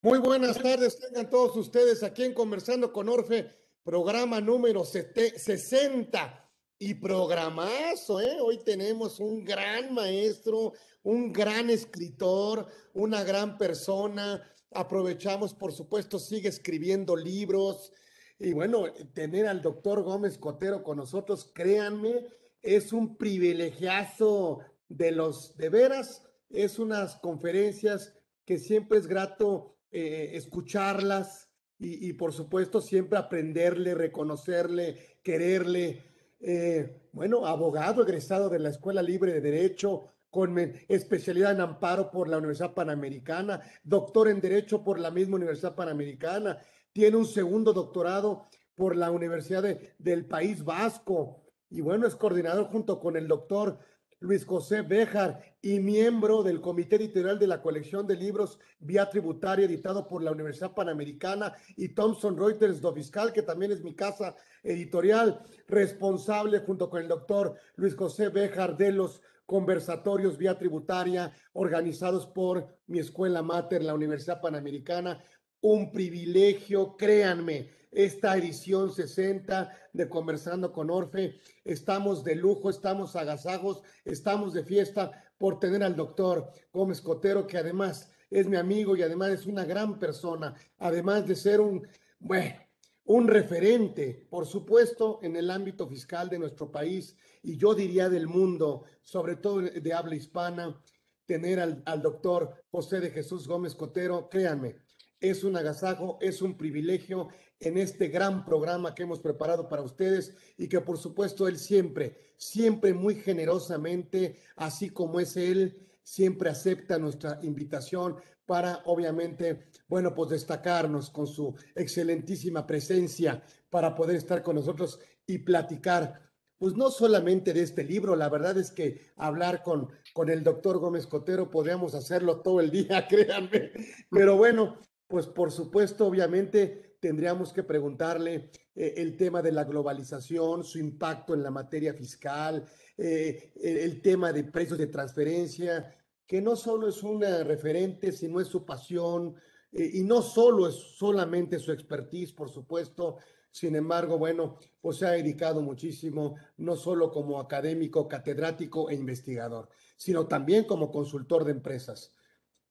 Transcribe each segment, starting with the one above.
Muy buenas tardes, tengan todos ustedes aquí en Conversando con Orfe, programa número 60 y programazo, ¿eh? Hoy tenemos un gran maestro, un gran escritor, una gran persona. Aprovechamos, por supuesto, sigue escribiendo libros. Y bueno, tener al doctor Gómez Cotero con nosotros, créanme, es un privilegiazo de los de veras. Es unas conferencias que siempre es grato eh, escucharlas y, por supuesto siempre aprenderle, reconocerle, quererle. Eh, bueno, abogado egresado de la Escuela Libre de Derecho, con especialidad en amparo por la Universidad Panamericana, doctor en Derecho por la misma Universidad Panamericana, tiene un segundo doctorado por la Universidad del País Vasco y bueno, es coordinador junto con el doctor Luis José Béjar y miembro del Comité Editorial de la colección de libros Vía Tributaria editado por la Universidad Panamericana y Thomson Reuters do Fiscal, que también es mi casa editorial, responsable junto con el doctor Luis José Béjar de los conversatorios vía tributaria organizados por mi escuela mater, la Universidad Panamericana. Un privilegio, créanme, esta edición 60 de Conversando con Orfe. Estamos de lujo, estamos agasajos, estamos de fiesta por tener al doctor Gómez Cotero, que además es mi amigo y además es una gran persona, además de ser un, bueno, un referente, por supuesto, en el ámbito fiscal de nuestro país y yo diría del mundo, sobre todo de habla hispana, tener al, al doctor José de Jesús Gómez Cotero, créanme, es un agasajo, es un privilegio en este gran programa que hemos preparado para ustedes y que por supuesto él siempre, siempre muy generosamente, así como es él, siempre acepta nuestra invitación para obviamente, bueno, pues destacarnos con su excelentísima presencia para poder estar con nosotros y platicar pues no solamente de este libro, la verdad es que hablar con, con el doctor Gómez Cotero podríamos hacerlo todo el día, créanme, pero bueno, pues por supuesto, obviamente, tendríamos que preguntarle eh, el tema de la globalización, su impacto en la materia fiscal, eh, el tema de precios de transferencia, que no solo es un referente, sino es su pasión, eh, y no solo es solamente su expertise, por supuesto, sin embargo, bueno, pues se ha dedicado muchísimo, no solo como académico, catedrático e investigador, sino también como consultor de empresas.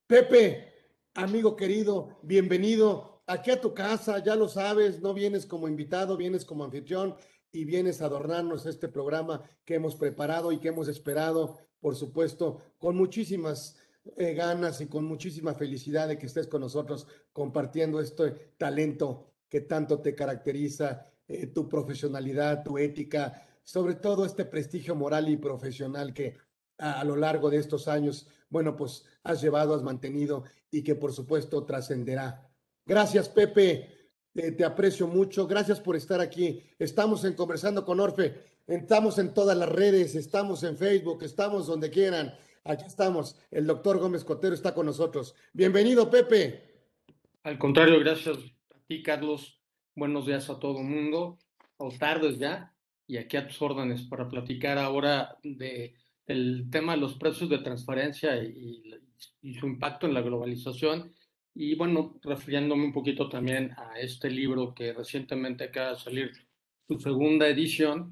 Pepe, Amigo querido, bienvenido aquí a tu casa, ya lo sabes, no vienes como invitado, vienes como anfitrión y vienes a adornarnos este programa que hemos preparado y que hemos esperado, por supuesto, con muchísimas eh, ganas y con muchísima felicidad de que estés con nosotros compartiendo este talento que tanto te caracteriza, eh, tu profesionalidad, tu ética, sobre todo este prestigio moral y profesional que a, lo largo de estos años, bueno, pues has llevado, has mantenido y que por supuesto trascenderá. Gracias, Pepe. te aprecio mucho. Gracias por estar aquí. Estamos en Conversando con Orfe. Estamos en todas las redes, estamos en Facebook, estamos donde quieran. Aquí estamos. El doctor Gómez Cotero está con nosotros. Bienvenido, Pepe. Al contrario, gracias a ti, Carlos. Buenos días a todo el mundo. O tardes ya. Y aquí a tus órdenes para platicar ahora de el tema de los precios de transferencia y, su impacto en la globalización. Y bueno, refiriéndome un poquito también a este libro que recientemente acaba de salir, su segunda edición,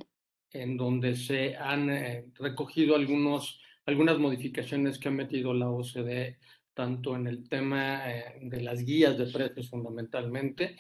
en donde se han eh, recogido algunos, algunas modificaciones que ha metido la OCDE, tanto en el tema eh, de las guías de precios fundamentalmente,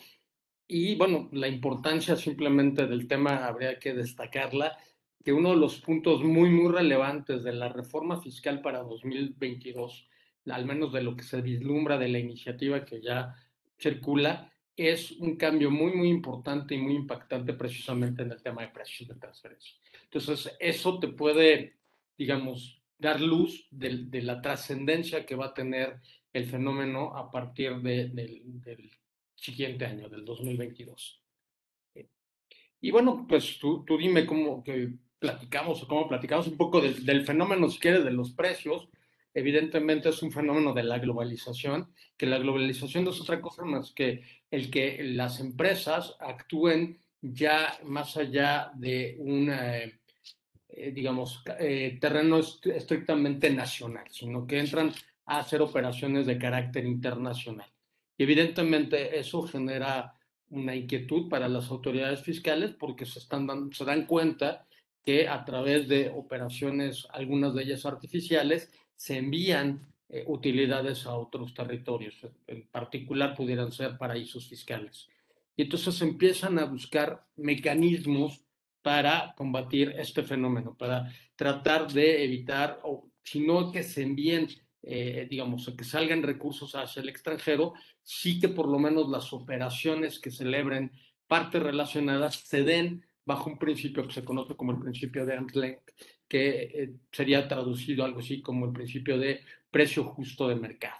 y bueno, la importancia simplemente del tema habría que destacarla que uno de los puntos muy, muy relevantes de la reforma fiscal para 2022, al menos de lo que se vislumbra de la iniciativa que ya circula, es un cambio muy, muy importante y muy impactante precisamente en el tema de precios de transferencia. Entonces, eso te puede, digamos, dar luz de, de la trascendencia que va a tener el fenómeno a partir de, del siguiente año, del 2022. Y bueno, pues tú, tú dime cómo, que, platicamos o cómo platicamos un poco del fenómeno, si quieres, de los precios, evidentemente es un fenómeno de la globalización, que la globalización no es otra cosa más que el que las empresas actúen ya más allá de un, eh, digamos, eh, terreno estrictamente nacional, sino que entran a hacer operaciones de carácter internacional. Y evidentemente eso genera una inquietud para las autoridades fiscales porque se, están se dan cuenta que a través de operaciones, algunas de ellas artificiales, se envían eh, utilidades a otros territorios, en particular pudieran ser paraísos fiscales. Y entonces empiezan a buscar mecanismos para combatir este fenómeno, para tratar de evitar, o si no que se envíen, eh, digamos, que salgan recursos hacia el extranjero, sí que por lo menos las operaciones que celebren partes relacionadas se den bajo un principio que se conoce como el principio de arm's que eh, sería traducido algo así como el principio de precio justo de mercado.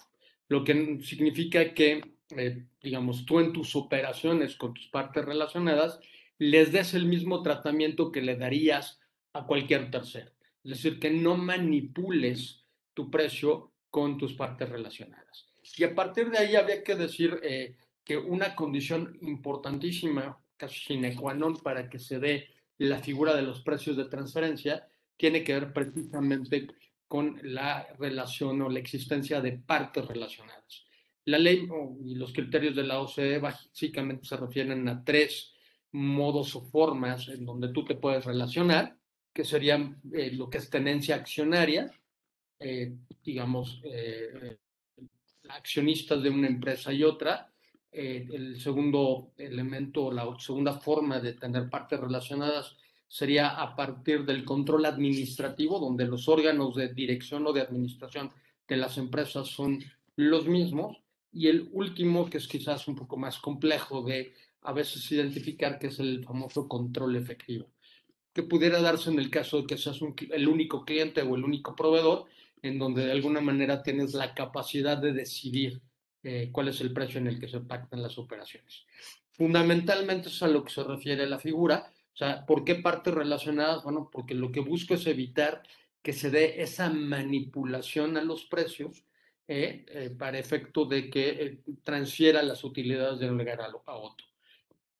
Lo que significa que, eh, digamos, tú en tus operaciones con tus partes relacionadas les des el mismo tratamiento que le darías a cualquier tercero. Es decir, que no manipules tu precio con tus partes relacionadas. Y a partir de ahí había que decir eh, que una condición importantísima, casi sine qua non, para que se dé la figura de los precios de transferencia, tiene que ver precisamente con la relación o la existencia de partes relacionadas. La ley y los criterios de la OCDE básicamente se refieren a tres modos o formas en donde tú te puedes relacionar, que serían eh, lo que es tenencia accionaria, eh, digamos, eh, accionistas de una empresa y otra. El segundo elemento, la segunda forma de tener partes relacionadas sería a partir del control administrativo, donde los órganos de dirección o de administración de las empresas son los mismos. Y el último, que es quizás un poco más complejo de a veces identificar, que es el famoso control efectivo, que pudiera darse en el caso de que seas el único cliente o el único proveedor, en donde de alguna manera tienes la capacidad de decidir eh, cuál es el precio en el que se pactan las operaciones. Fundamentalmente es a lo que se refiere la figura, o sea, ¿por qué partes relacionadas? Bueno, porque lo que busco es evitar que se dé esa manipulación a los precios eh, eh, para efecto de que transfiera las utilidades de un lugar a, otro.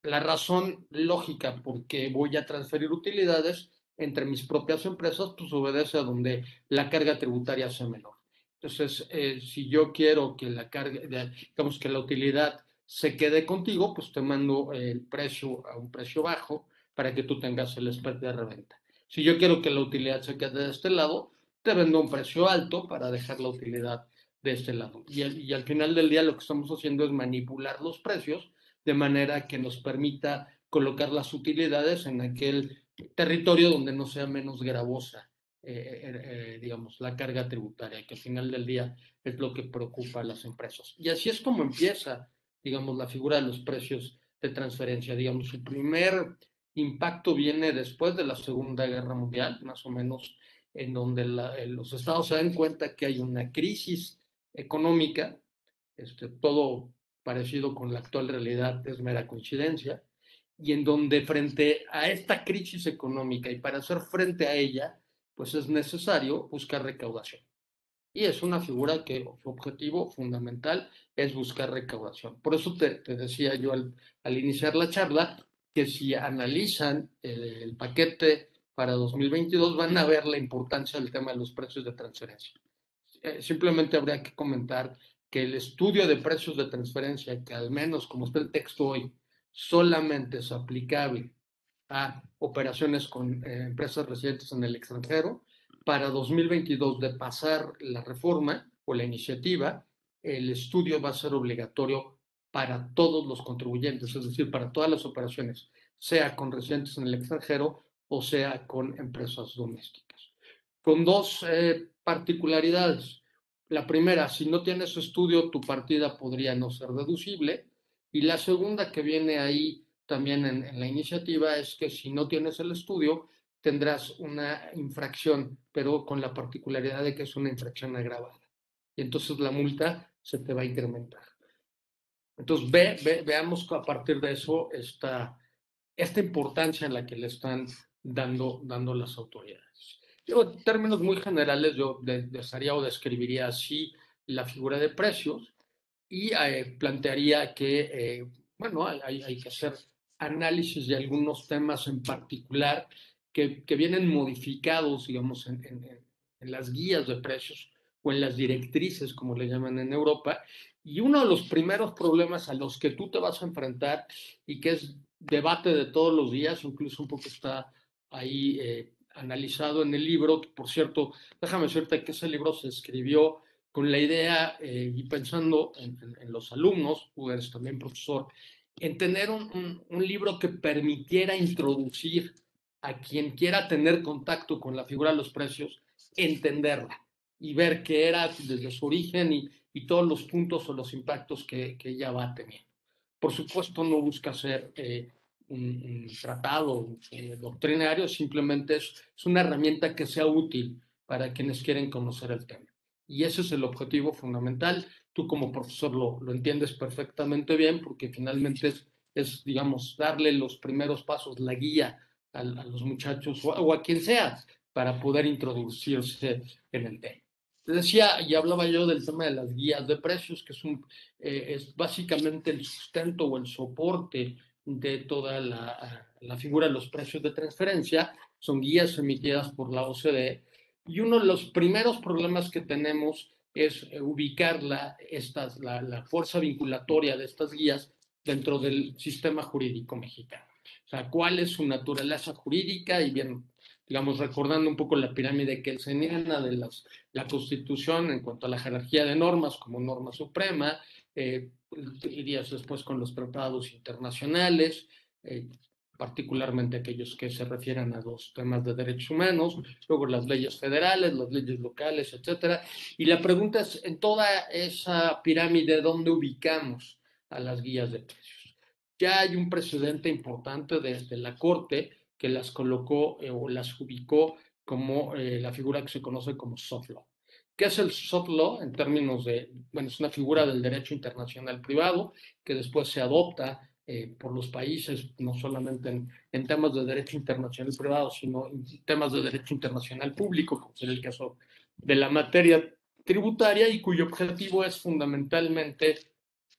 La razón lógica por qué voy a transferir utilidades entre mis propias empresas, pues obedece a donde la carga tributaria sea menor. Entonces, si yo quiero que la carga, digamos que la utilidad se quede contigo, pues te mando el precio a un precio bajo para que tú tengas el spread de reventa. Si yo quiero que la utilidad se quede de este lado, te vendo un precio alto para dejar la utilidad de este lado. Y al final del día lo que estamos haciendo es manipular los precios de manera que nos permita colocar las utilidades en aquel territorio donde no sea menos gravosa, eh, eh, eh, digamos, la carga tributaria, que al final del día es lo que preocupa a las empresas. Y así es como empieza, digamos, la figura de los precios de transferencia. Digamos, su primer impacto viene después de la Segunda Guerra Mundial, más o menos, en donde eh, los estados se dan cuenta que hay una crisis económica, este, todo parecido con la actual realidad es mera coincidencia, y en donde frente a esta crisis económica y para hacer frente a ella, pues es necesario buscar recaudación. Y es una figura que su objetivo fundamental es buscar recaudación. Por eso te, decía yo al, al, iniciar la charla que si analizan el, paquete para 2022 van a ver la importancia del tema de los precios de transferencia. Eh, simplemente habría que comentar que el estudio de precios de transferencia, que al menos como está el texto hoy, solamente es aplicable a operaciones con eh, empresas residentes en el extranjero, para 2022 de pasar la reforma o la iniciativa, el estudio va a ser obligatorio para todos los contribuyentes, es decir, para todas las operaciones, sea con residentes en el extranjero o sea con empresas domésticas. Con dos eh, particularidades. La primera, si no tienes estudio, tu partida podría no ser deducible. Y la segunda que viene ahí también en, en la iniciativa es que si no tienes el estudio, tendrás una infracción, pero con la particularidad de que es una infracción agravada. Y entonces la multa se te va a incrementar. Entonces, ve, veamos a partir de eso esta, esta importancia en la que le están dando, dando las autoridades. Yo, en términos muy generales, yo desearía o describiría así la figura de precios y eh, plantearía que, eh, bueno, hay, hay, que hacer análisis de algunos temas en particular que, vienen modificados, digamos, en, en, en las guías de precios o en las directrices, como le llaman en Europa, Y uno de los primeros problemas a los que tú te vas a enfrentar y que es debate de todos los días, incluso un poco está ahí eh, analizado en el libro, por cierto, déjame decirte que ese libro se escribió con la idea eh, y pensando en, los alumnos, tú eres también profesor, en tener un, libro que permitiera introducir a quien quiera tener contacto con la figura de los precios, entenderla y ver qué era desde su origen y, y todos los puntos o los impactos que, que, ella va teniendo. Por supuesto, no busca ser eh, un, tratado eh, doctrinario, simplemente es, es una herramienta que sea útil para quienes quieren conocer el tema. Y ese es el objetivo fundamental. Tú como profesor lo, lo entiendes perfectamente bien porque finalmente es, es, digamos, darle los primeros pasos, la guía a, los muchachos o, a quien sea para poder introducirse en el tema. Te decía y hablaba yo del tema de las guías de precios, que es, un, eh, es básicamente el sustento o el soporte de toda la, la, figura de los precios de transferencia. Son guías emitidas por la OCDE y uno de los primeros problemas que tenemos es eh, ubicar la, estas, la, fuerza vinculatoria de estas guías dentro del sistema jurídico mexicano. O sea, cuál es su naturaleza jurídica y bien, digamos, recordando un poco la pirámide señala de las, la Constitución en cuanto a la jerarquía de normas como norma suprema, eh, irías después con los tratados internacionales, eh, particularmente aquellos que se refieren a los temas de derechos humanos, luego las leyes federales, las leyes locales, etcétera. Y la pregunta es, en toda esa pirámide, ¿dónde ubicamos a las guías de precios? Ya hay un precedente importante desde la Corte que las colocó eh, o las ubicó como eh, la figura que se conoce como soft law. ¿Qué es el soft law en términos de, bueno, es una figura del derecho internacional privado que después se adopta eh, por los países, no solamente en, temas de derecho internacional privado, sino en temas de derecho internacional público, como es el caso de la materia tributaria, y cuyo objetivo es fundamentalmente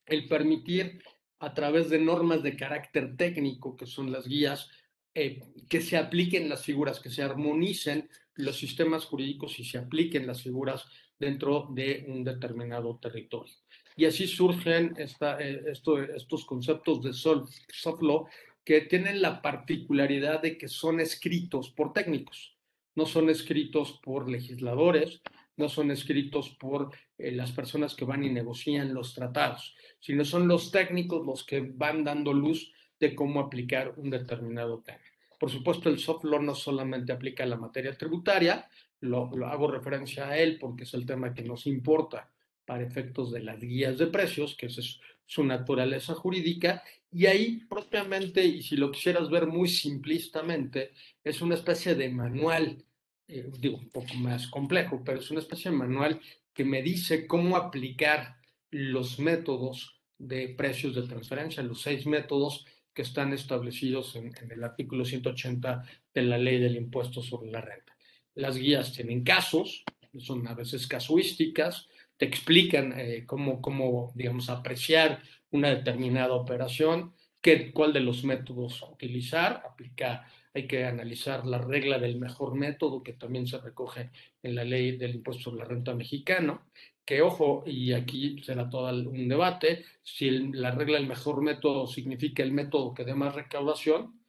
el permitir a través de normas de carácter técnico, que son las guías, eh, que se apliquen las figuras, que se armonicen los sistemas jurídicos y se apliquen las figuras dentro de un determinado territorio. Y así surgen esta, eh, esto, estos conceptos de soft law que tienen la particularidad de que son escritos por técnicos, no son escritos por legisladores, no son escritos por eh, las personas que van y negocian los tratados, sino son los técnicos los que van dando luz de cómo aplicar un determinado tema. Por supuesto, el soft law no solamente aplica a la materia tributaria, lo hago referencia a él porque es el tema que nos importa para efectos de las guías de precios, que es su naturaleza jurídica, y ahí propiamente, y si lo quisieras ver muy simplistamente, es una especie de manual, eh, digo, un poco más complejo, pero es una especie de manual que me dice cómo aplicar los métodos de precios de transferencia, los seis métodos que están establecidos en, en el artículo 180 de la ley del impuesto sobre la renta. Las guías tienen casos, son a veces casuísticas, te explican eh, cómo, cómo, digamos, apreciar una determinada operación, qué, cuál de los métodos utilizar, aplica, hay que analizar la regla del mejor método, que también se recoge en la ley del impuesto sobre la renta mexicano, que ojo, y aquí será todo un debate, si la regla del mejor método significa el método que dé más recaudación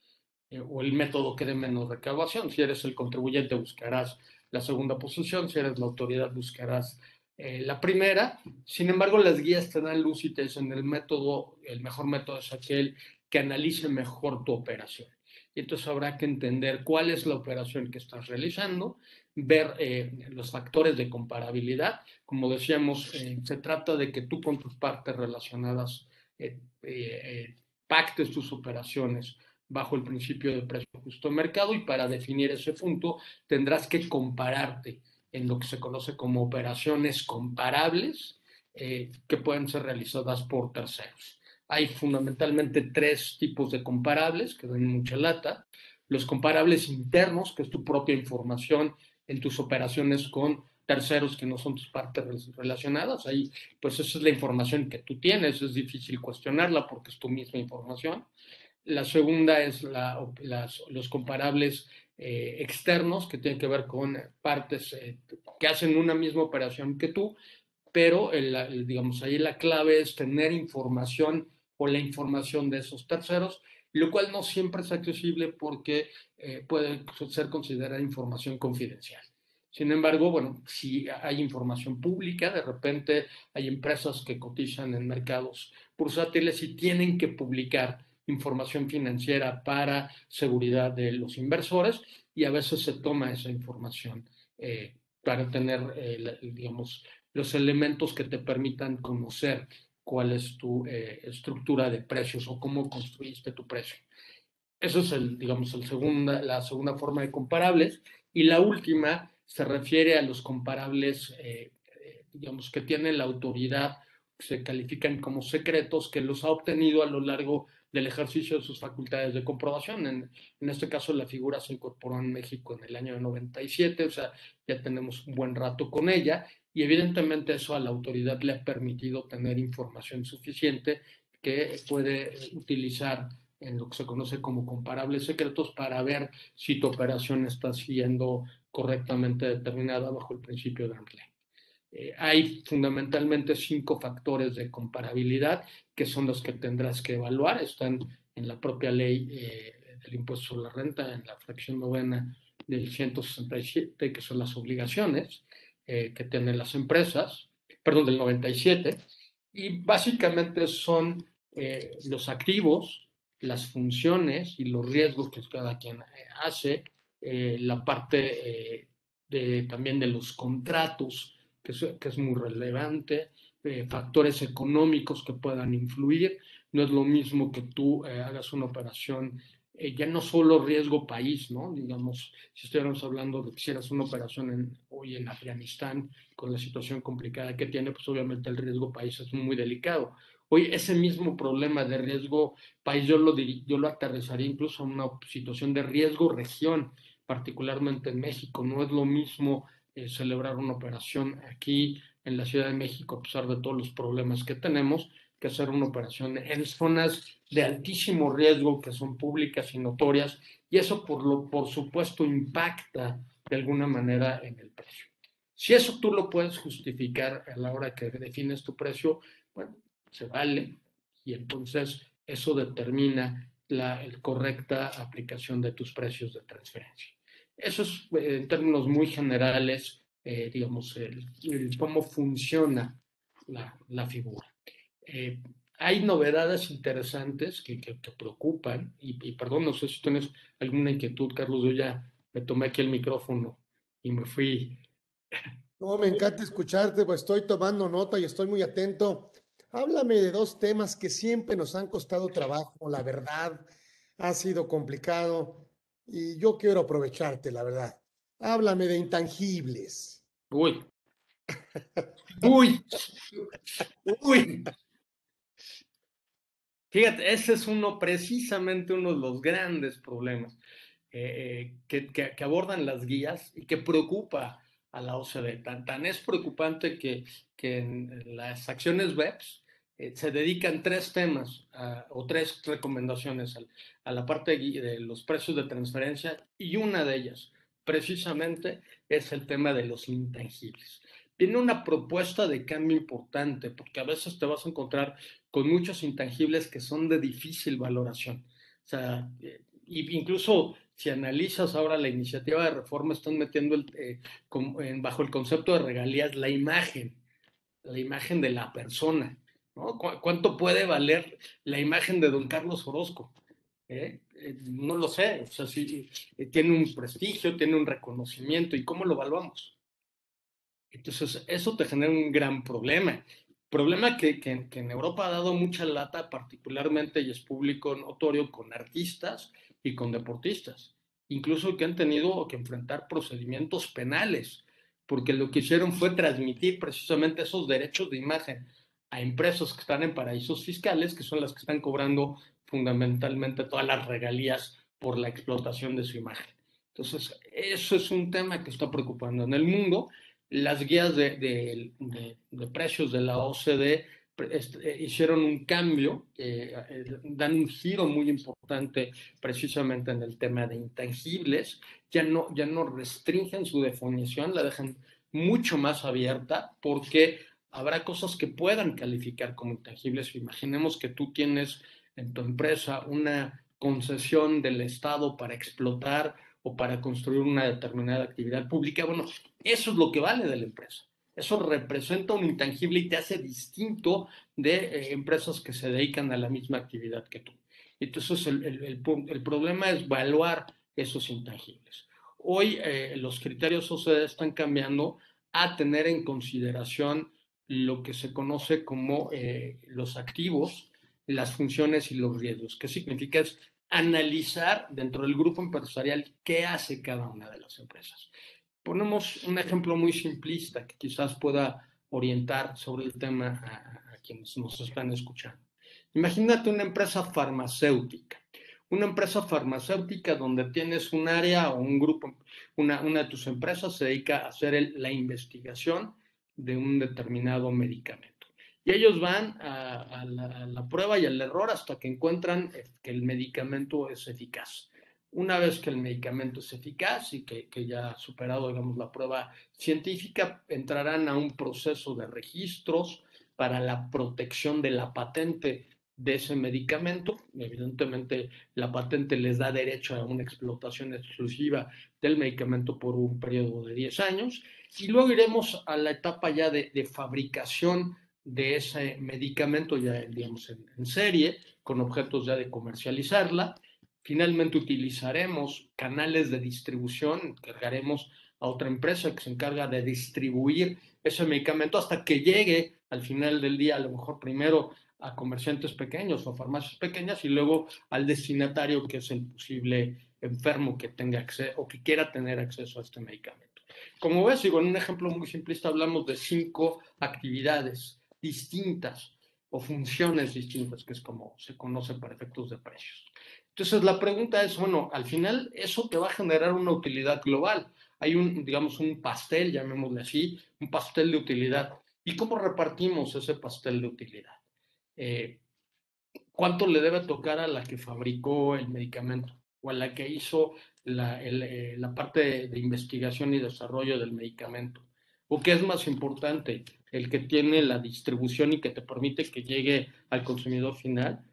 eh, o el método que dé menos recaudación. Si eres el contribuyente buscarás la segunda posición, si eres la autoridad buscarás eh, la primera, sin embargo, las guías te dan luz y te dicen el método, el mejor método es aquel que analice mejor tu operación. Y entonces habrá que entender cuál es la operación que estás realizando, ver eh, los factores de comparabilidad. Como decíamos, eh, se trata de que tú con tus partes relacionadas pactes tus operaciones bajo el principio de precio justo mercado y para definir ese punto tendrás que compararte en lo que se conoce como operaciones comparables eh, que pueden ser realizadas por terceros. Hay fundamentalmente tres tipos de comparables que dan mucha lata. Los comparables internos, que es tu propia información en tus operaciones con terceros que no son tus partes relacionadas. Ahí, pues esa es la información que tú tienes, es difícil cuestionarla porque es tu misma información. La segunda es la, los comparables eh, externos que tienen que ver con partes eh, que hacen una misma operación que tú, pero digamos, ahí la clave es tener información o la información de esos terceros, lo cual no siempre es accesible porque eh, puede ser considerada información confidencial. Sin embargo, bueno, si hay información pública, de repente hay empresas que cotizan en mercados bursátiles y tienen que publicar información financiera para seguridad de los inversores y a veces se toma esa información eh, para tener, eh, digamos, los elementos que te permitan conocer cuál es tu eh, estructura de precios o cómo construiste tu precio. Eso es, el, digamos, el segunda, la segunda forma de comparables. Y la última se refiere a los comparables, digamos, que tiene la autoridad, se califican como secretos, que los ha obtenido a lo largo del ejercicio de sus facultades de comprobación. En, en, este caso, la figura se incorporó en México en el año 97, o sea, ya tenemos un buen rato con ella, y evidentemente eso a la autoridad le ha permitido tener información suficiente que puede utilizar en lo que se conoce como comparables secretos para ver si tu operación está siendo correctamente determinada bajo el principio de arm's eh, hay fundamentalmente cinco factores de comparabilidad que son los que tendrás que evaluar. Están en la propia ley eh, del impuesto sobre la renta, en la fracción novena del 167, que son las obligaciones eh, que tienen las empresas, perdón, del 97, y básicamente son los activos, las funciones y los riesgos que cada quien hace, la parte de, también de los contratos que es, muy relevante, eh, factores económicos que puedan influir. No es lo mismo que tú eh, hagas una operación, eh, ya no solo riesgo país, ¿no? Digamos, si estuviéramos hablando de que hicieras una operación en, hoy en Afganistán con la situación complicada que tiene, pues obviamente el riesgo país es muy delicado. Hoy ese mismo problema de riesgo país yo lo, yo lo aterrizaría incluso a una situación de riesgo región, particularmente en México. No es lo mismo eh, celebrar una operación aquí en la Ciudad de México, a pesar de todos los problemas que tenemos, que hacer una operación en zonas de altísimo riesgo que son públicas y notorias, y eso por, lo, por supuesto impacta de alguna manera en el precio. Si eso tú lo puedes justificar a la hora que defines tu precio, bueno, se vale, y entonces eso determina la correcta aplicación de tus precios de transferencia. Eso es, eh, en términos muy generales, eh, digamos, el, cómo funciona la, la figura. Eh, hay novedades interesantes que, que, preocupan, y, perdón, no sé si tienes alguna inquietud, Carlos, yo ya me tomé aquí el micrófono y me fui. No, me encanta escucharte, pues estoy tomando nota y estoy muy atento. Háblame de dos temas que siempre nos han costado trabajo, la verdad, ha sido complicado y yo quiero aprovecharte, la verdad. Háblame de intangibles. Uy. Uy. Uy. Fíjate, ese es uno, precisamente uno de los grandes problemas eh, que, que, abordan las guías y que preocupa a la OCDE. Tan, tan es preocupante que, que en las acciones BEPS eh, se dedican tres temas o tres recomendaciones a, la parte de los precios de transferencia y una de ellas precisamente es el tema de los intangibles. Tiene una propuesta de cambio importante porque a veces te vas a encontrar con muchos intangibles que son de difícil valoración. O sea, eh, incluso si analizas ahora la iniciativa de reforma, están metiendo eh, bajo el concepto de regalías la imagen, la imagen de la persona. ¿Cuánto puede valer la imagen de don Carlos Orozco? ¿Eh? Eh, no lo sé, o sea, si eh, tiene un prestigio, tiene un reconocimiento, ¿y cómo lo evaluamos? Entonces, eso te genera un gran problema. Problema que, que, en Europa ha dado mucha lata, particularmente, y es público notorio, con artistas y con deportistas, incluso que han tenido que enfrentar procedimientos penales, porque lo que hicieron fue transmitir precisamente esos derechos de imagen a empresas que están en paraísos fiscales, que son las que están cobrando fundamentalmente todas las regalías por la explotación de su imagen. Entonces, eso es un tema que está preocupando en el mundo. Las guías de, precios de la OCDE este, hicieron un cambio, eh, dan un giro muy importante precisamente en el tema de intangibles, ya no, ya no restringen su definición, la dejan mucho más abierta porque habrá cosas que puedan calificar como intangibles. Imaginemos que tú tienes en tu empresa una concesión del Estado para explotar o para construir una determinada actividad pública. Bueno, eso es lo que vale de la empresa. Eso representa un intangible y te hace distinto de eh, empresas que se dedican a la misma actividad que tú. Entonces, el, el, problema es evaluar esos intangibles. Hoy eh, los criterios OCDE están cambiando a tener en consideración lo que se conoce como eh, los activos, las funciones y los riesgos. ¿Qué significa? Es analizar dentro del grupo empresarial qué hace cada una de las empresas. Ponemos un ejemplo muy simplista que quizás pueda orientar sobre el tema a, a quienes nos están escuchando. Imagínate una empresa farmacéutica una empresa farmacéutica donde tienes un área o un grupo, una, una de tus empresas se dedica a hacer la investigación de un determinado medicamento. Y ellos van a, la, prueba y al error hasta que encuentran que el medicamento es eficaz. Una vez que el medicamento es eficaz y que, que ya ha superado, digamos, la prueba científica, entrarán a un proceso de registros para la protección de la patente de ese medicamento. Evidentemente, la patente les da derecho a una explotación exclusiva del medicamento por un periodo de 10 años. Y luego iremos a la etapa ya de, fabricación de ese medicamento, ya digamos en, serie, con objetos ya de comercializarla. Finalmente utilizaremos canales de distribución, cargaremos a otra empresa que se encarga de distribuir ese medicamento hasta que llegue al final del día, a lo mejor primero a comerciantes pequeños o farmacias pequeñas y luego al destinatario que es el posible enfermo que tenga acceso o que quiera tener acceso a este medicamento. Como ves, digo, en un ejemplo muy simplista hablamos de cinco actividades distintas o funciones distintas, que es como se conoce para efectos de precios. Entonces, la pregunta es, bueno, al final eso te va a generar una utilidad global. Hay un, digamos, un pastel, llamémosle así, un pastel de utilidad. ¿Y cómo repartimos ese pastel de utilidad? Eh, cuánto le debe tocar a la que fabricó el medicamento o a la que hizo la, eh, la parte de, investigación y desarrollo del medicamento. ¿O qué es más importante? ¿El que tiene la distribución y que te permite que llegue al consumidor final?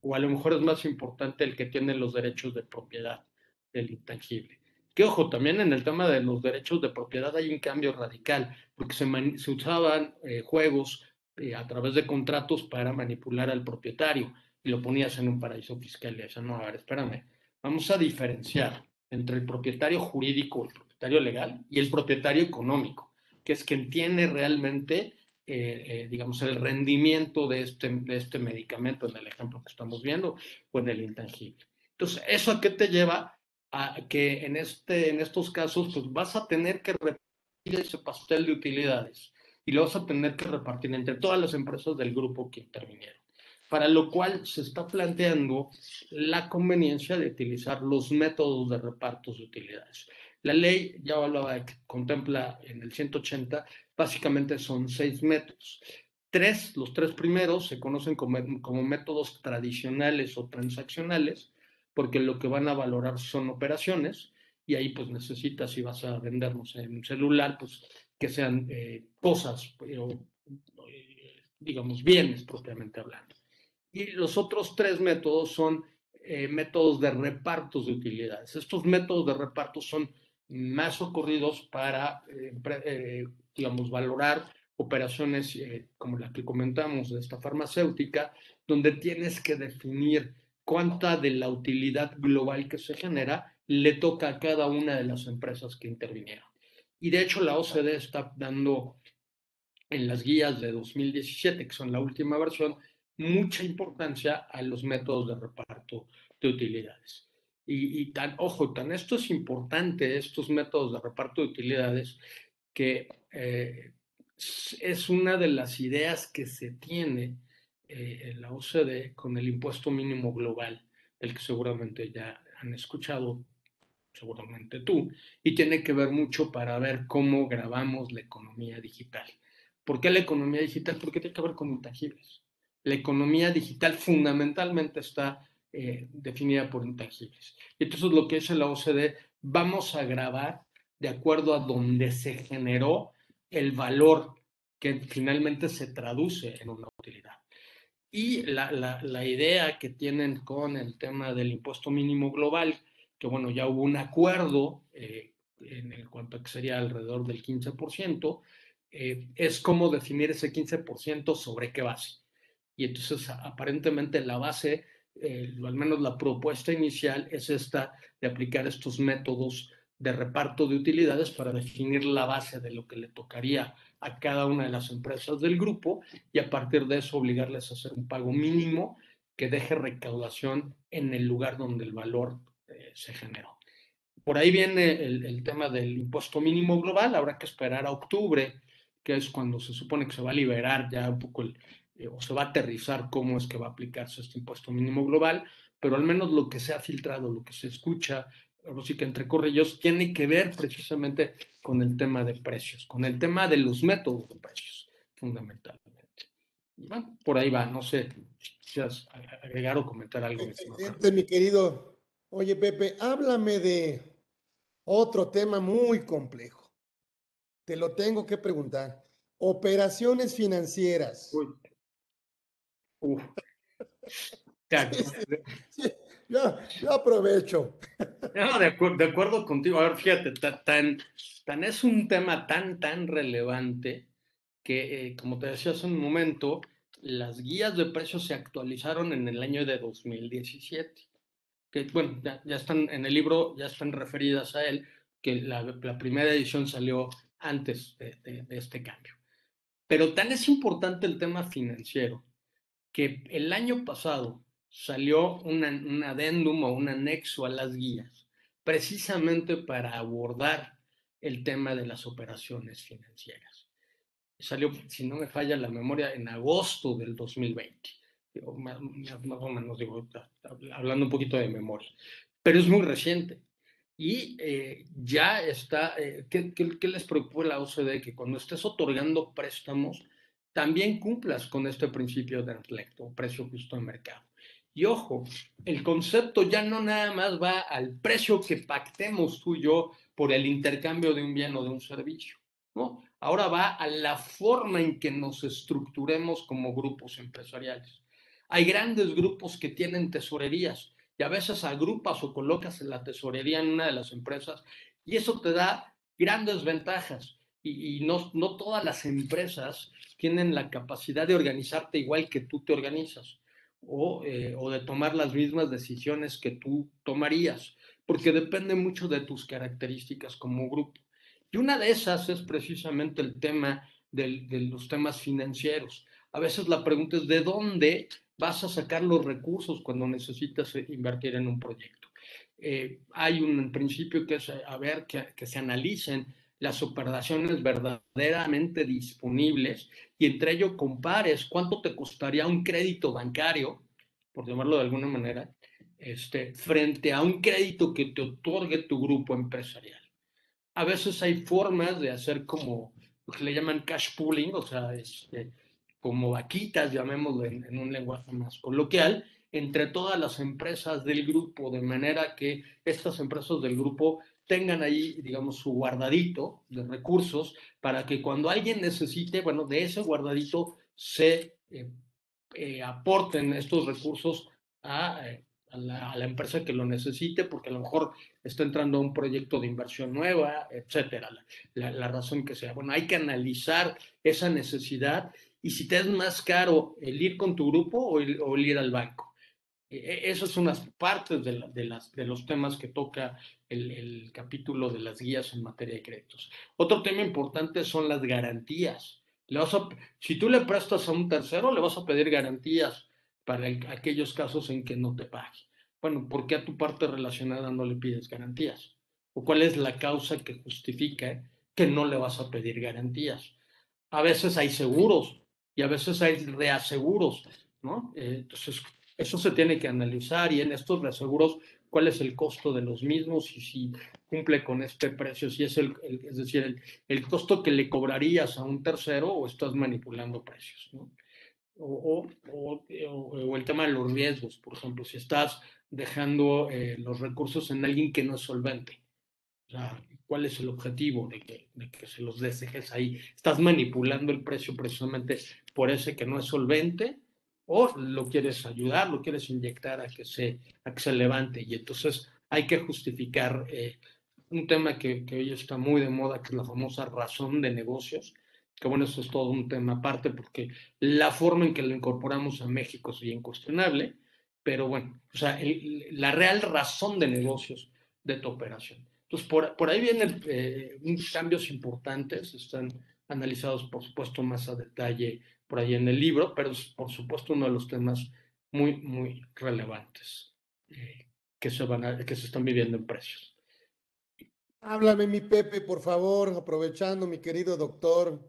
¿O a lo mejor es más importante el que tiene los derechos de propiedad del intangible? Que ojo, también en el tema de los derechos de propiedad hay un cambio radical, porque se, usaban eh, juegos eh, a través de contratos para manipular al propietario y lo ponías en un paraíso fiscal y decías, no, a ver, espérame, vamos a diferenciar entre el propietario jurídico, el propietario legal y el propietario económico, que es quien tiene realmente, eh, eh, digamos, el rendimiento de este, de este medicamento en el ejemplo que estamos viendo o en el intangible. Entonces, ¿eso a qué te lleva? A que en, este, en estos casos, pues vas a tener que repetir ese pastel de utilidades y lo vas a tener que repartir entre todas las empresas del grupo que intervinieron. Para lo cual se está planteando la conveniencia de utilizar los métodos de reparto de utilidades. La ley, ya hablaba, que contempla en el 180, básicamente son seis métodos. Tres, los tres primeros se conocen como, como métodos tradicionales o transaccionales, porque lo que van a valorar son operaciones, y ahí pues necesitas, si vas a vendernos en celular, pues que sean eh, cosas, pero, eh, digamos, bienes propiamente hablando. Y los otros tres métodos son eh, métodos de repartos de utilidades. Estos métodos de reparto son más ocurridos para, digamos, valorar operaciones como la que comentamos de esta farmacéutica, donde tienes que definir cuánta de la utilidad global que se genera le toca a cada una de las empresas que intervinieron. Y de hecho la OCDE está dando en las guías de 2017, que son la última versión, mucha importancia a los métodos de reparto de utilidades. Y, tan, ojo, tan esto es importante, estos métodos de reparto de utilidades, que eh, es una de las ideas que se tiene eh, en la OCDE con el impuesto mínimo global, del que seguramente ya han escuchado seguramente tú, y tiene que ver mucho para ver cómo grabamos la economía digital. ¿Por qué la economía digital? Porque tiene que ver con intangibles. La economía digital fundamentalmente está eh, definida por intangibles. Y entonces lo que dice la OCDE, vamos a grabar de acuerdo a donde se generó el valor que finalmente se traduce en una utilidad. Y la, la, idea que tienen con el tema del impuesto mínimo global, que bueno, ya hubo un acuerdo eh, en el cuanto a que sería alrededor del 15%, eh, es cómo definir ese 15% sobre qué base. Y entonces aparentemente la base, eh, al menos la propuesta inicial, es esta de aplicar estos métodos de reparto de utilidades para definir la base de lo que le tocaría a cada una de las empresas del grupo y a partir de eso obligarles a hacer un pago mínimo que deje recaudación en el lugar donde el valor eh, se generó. Por ahí viene el, el, tema del impuesto mínimo global, habrá que esperar a octubre, que es cuando se supone que se va a liberar ya un poco el, eh, o se va a aterrizar cómo es que va a aplicarse este impuesto mínimo global, pero al menos lo que se ha filtrado, lo que se escucha, ahora sí que entre corrillos, tiene que ver precisamente con el tema de precios, con el tema de los métodos de precios, fundamentalmente. Bueno, por ahí va, no sé si has agregar o comentar algo. Excelente, mi querido. Oye, Pepe, háblame de otro tema muy complejo. Te lo tengo que preguntar. Operaciones financieras. Uy. Uf. yo, yo, aprovecho. No, de, acuerdo, de, acuerdo contigo. A ver, fíjate, tan, tan es un tema tan, tan relevante que, eh, como te decía hace un momento, las guías de precios se actualizaron en el año de 2017. Que, bueno, ya, ya están en el libro, ya están referidas a él, que la, la primera edición salió antes de, de, de este cambio. Pero tan es importante el tema financiero que el año pasado salió una, un adendum o un anexo a las guías, precisamente para abordar el tema de las operaciones financieras. Salió, si no me falla la memoria, en agosto del 2020. Más, o menos, digo, hablando un poquito de memoria. Pero es muy reciente. Y eh, ya está, eh, ¿qué, qué, qué les preocupa la OCDE? Que cuando estés otorgando préstamos, también cumplas con este principio de reflecto, precio justo de mercado. Y ojo, el concepto ya no nada más va al precio que pactemos tú y yo por el intercambio de un bien o de un servicio, ¿no? Ahora va a la forma en que nos estructuremos como grupos empresariales. Hay grandes grupos que tienen tesorerías y a veces agrupas o colocas en la tesorería en una de las empresas y eso te da grandes ventajas. Y, no, todas las empresas tienen la capacidad de organizarte igual que tú te organizas o, eh, o, de tomar las mismas decisiones que tú tomarías, porque depende mucho de tus características como grupo. Y una de esas es precisamente el tema de los temas financieros. A veces la pregunta es, ¿de dónde vas a sacar los recursos cuando necesitas invertir en un proyecto? Eh, hay un principio que es, a ver, que, que se analicen las operaciones verdaderamente disponibles y entre ello compares cuánto te costaría un crédito bancario, por llamarlo de alguna manera, este, frente a un crédito que te otorgue tu grupo empresarial. A veces hay formas de hacer como lo que le llaman cash pooling, o sea, este, como vaquitas, llamémoslo en, en un lenguaje más coloquial, entre todas las empresas del grupo, de manera que estas empresas del grupo tengan ahí, digamos, su guardadito de recursos para que cuando alguien necesite, bueno, de ese guardadito se eh, eh, aporten estos recursos a, eh, a, la, a, la, empresa que lo necesite, porque a lo mejor está entrando a un proyecto de inversión nueva, etcétera, la, la, la razón que sea. Bueno, hay que analizar esa necesidad y si te es más caro el ir con tu grupo o el, ir al banco. Esas son las partes de, la, de, las, de los temas que toca el, capítulo de las guías en materia de créditos. Otro tema importante son las garantías. Le vas a, si tú le prestas a un tercero, le vas a pedir garantías para el, aquellos casos en que no te pague. Bueno, ¿por qué a tu parte relacionada no le pides garantías? ¿O cuál es la causa que justifica que no le vas a pedir garantías? A veces hay seguros y a veces hay reaseguros, ¿no? Eh, entonces, eso se tiene que analizar y en estos reaseguros cuál es el costo de los mismos y si cumple con este precio, si es el, el es decir, el, el, costo que le cobrarías a un tercero o estás manipulando precios, ¿no? O, o, o, o, el tema de los riesgos, por ejemplo, si estás dejando eh, los recursos en alguien que no es solvente. O sea, ¿Cuál es el objetivo de que, de que se los dejes ahí? ¿Estás manipulando el precio precisamente por ese que no es solvente? ¿O lo quieres ayudar, lo quieres inyectar a que se, a que se levante? Y entonces hay que justificar eh, un tema que, que, hoy está muy de moda, que es la famosa razón de negocios, que bueno, eso es todo un tema aparte, porque la forma en que lo incorporamos a México es incuestionable, pero bueno, o sea, el, la real razón de negocios de tu operación. Entonces, por, por ahí vienen eh, cambios importantes, están analizados, por supuesto, más a detalle por ahí en el libro, pero es, por supuesto, uno de los temas muy, muy relevantes eh, que, se van a, que se están viviendo en precios. Háblame, mi Pepe, por favor, aprovechando, mi querido doctor.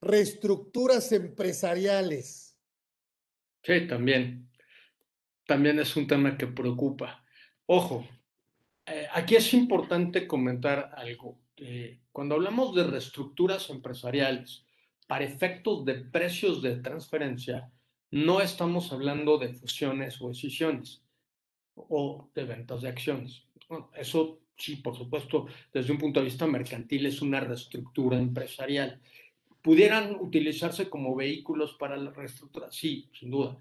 Reestructuras empresariales. Sí, también. También es un tema que preocupa. Ojo, eh, aquí es importante comentar algo. Eh, cuando hablamos de reestructuras empresariales para efectos de precios de transferencia, no estamos hablando de fusiones o decisiones o de ventas de acciones. Eso sí, por supuesto, desde un punto de vista mercantil es una reestructura empresarial. ¿Pudieran utilizarse como vehículos para la reestructura? Sí, sin duda.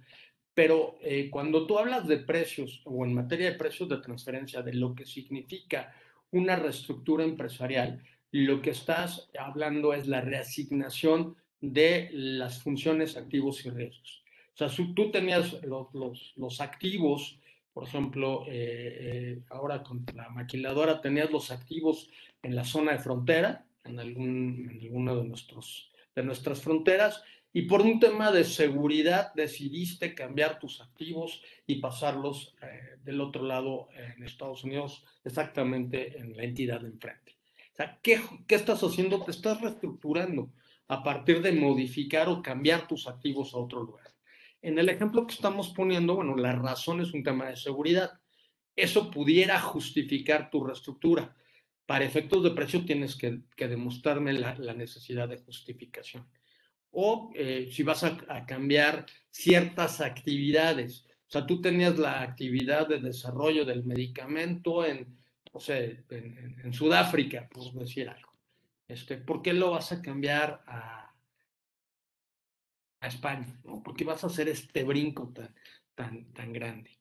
Pero eh, cuando tú hablas de precios o en materia de precios de transferencia, de lo que significa una reestructura empresarial, lo que estás hablando es la reasignación de las funciones activos y riesgos. O sea, si tú tenías los, los, activos, por ejemplo, eh, eh, ahora con la maquiladora tenías los activos en la zona de frontera, en, algún, en alguno de, nuestros, de nuestras fronteras, y por un tema de seguridad decidiste cambiar tus activos y pasarlos eh, del otro lado en Estados Unidos, exactamente en la entidad de enfrente. O sea, ¿qué, ¿qué estás haciendo? Te estás reestructurando a partir de modificar o cambiar tus activos a otro lugar. En el ejemplo que estamos poniendo, bueno, la razón es un tema de seguridad. Eso pudiera justificar tu reestructura. Para efectos de precio tienes que, demostrarme la, necesidad de justificación o eh, si vas a, cambiar ciertas actividades. O sea, tú tenías la actividad de desarrollo del medicamento en, o sea, en, Sudáfrica, por decir algo. Este, ¿Por qué lo vas a cambiar a, España? ¿Por qué vas a hacer este brinco tan, tan, tan grande?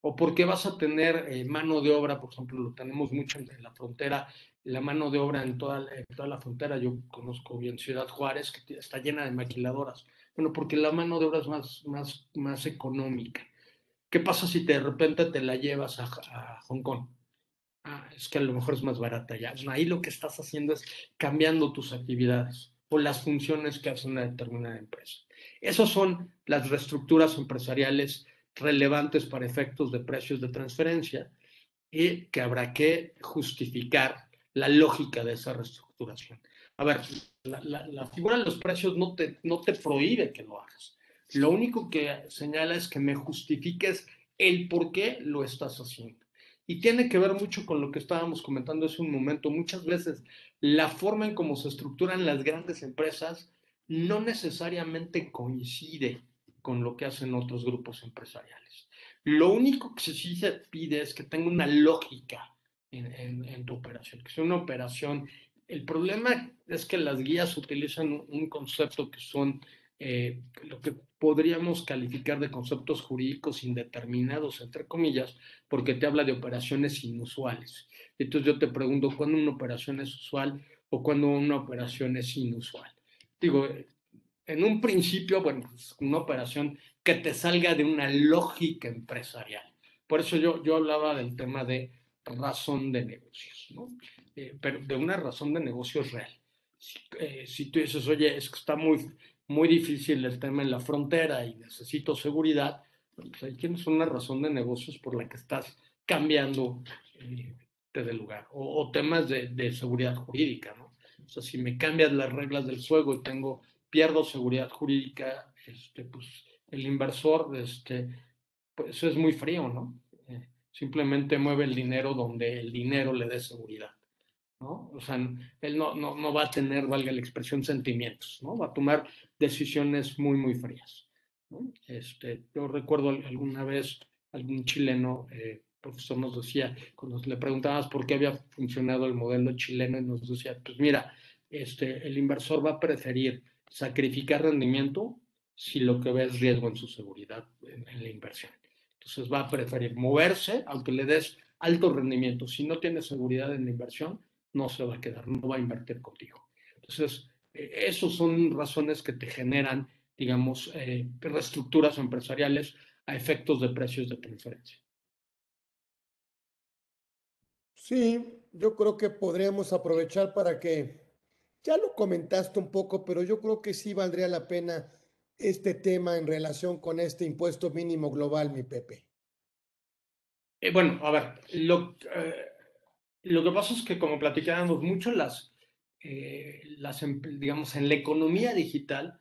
¿O por qué vas a tener eh, mano de obra? Por ejemplo, lo tenemos mucho en la frontera la mano de obra en toda, toda, la frontera. Yo conozco bien Ciudad Juárez, que está llena de maquiladoras. Bueno, porque la mano de obra es más, más, más económica. ¿Qué pasa si de repente te la llevas a Hong Kong? Ah, es que a lo mejor es más barata ya. Ahí lo que estás haciendo es cambiando tus actividades o las funciones que hace una determinada empresa. Esas son las reestructuras empresariales relevantes para efectos de precios de transferencia y que habrá que justificar la lógica de esa reestructuración. A ver, la, figura de los precios no te, no te prohíbe que lo hagas. Lo único que señala es que me justifiques el por qué lo estás haciendo. Y tiene que ver mucho con lo que estábamos comentando hace un momento. Muchas veces la forma en cómo se estructuran las grandes empresas no necesariamente coincide con lo que hacen otros grupos empresariales. Lo único que sí se pide es que tenga una lógica en, en, en, tu operación, que sea una operación. El problema es que las guías utilizan un concepto que son eh, lo que podríamos calificar de conceptos jurídicos indeterminados, entre comillas, porque te habla de operaciones inusuales. Entonces yo te pregunto, ¿cuándo una operación es usual o cuándo una operación es inusual? Digo, en un principio, bueno, es una operación que te salga de una lógica empresarial. Por eso yo, yo hablaba del tema de razón de negocios, ¿no? Eh, pero de una razón de negocios real. Si, eh, si, tú dices, oye, es que está muy, muy difícil el tema en la frontera y necesito seguridad, pues ahí tienes una razón de negocios por la que estás cambiando eh, de lugar. O, temas de, seguridad jurídica, ¿no? O sea, si me cambias las reglas del juego y tengo, pierdo seguridad jurídica, este, pues el inversor, este, pues es muy frío, ¿no? simplemente mueve el dinero donde el dinero le dé seguridad. ¿No? O sea, él no, no, no, va a tener, valga la expresión, sentimientos, ¿no? Va a tomar decisiones muy, muy frías. Este, yo recuerdo alguna vez algún chileno, eh, profesor nos decía, cuando le preguntábamos por qué había funcionado el modelo chileno, y nos decía, pues mira, este, el inversor va a preferir sacrificar rendimiento si lo que ve es riesgo en su seguridad en, la inversión. Entonces va a preferir moverse, aunque le des alto rendimiento. Si no tiene seguridad en la inversión, no se va a quedar, no va a invertir contigo. Entonces, eh, esas son razones que te generan, digamos, eh, reestructuras empresariales a efectos de precios de preferencia. Sí, yo creo que podríamos aprovechar para que, ya lo comentaste un poco, pero yo creo que sí valdría la pena este tema en relación con este impuesto mínimo global, mi Pepe. Eh, bueno, a ver, lo, eh, lo, que pasa es que como platicábamos mucho, las, eh, las, em, digamos, en la economía digital,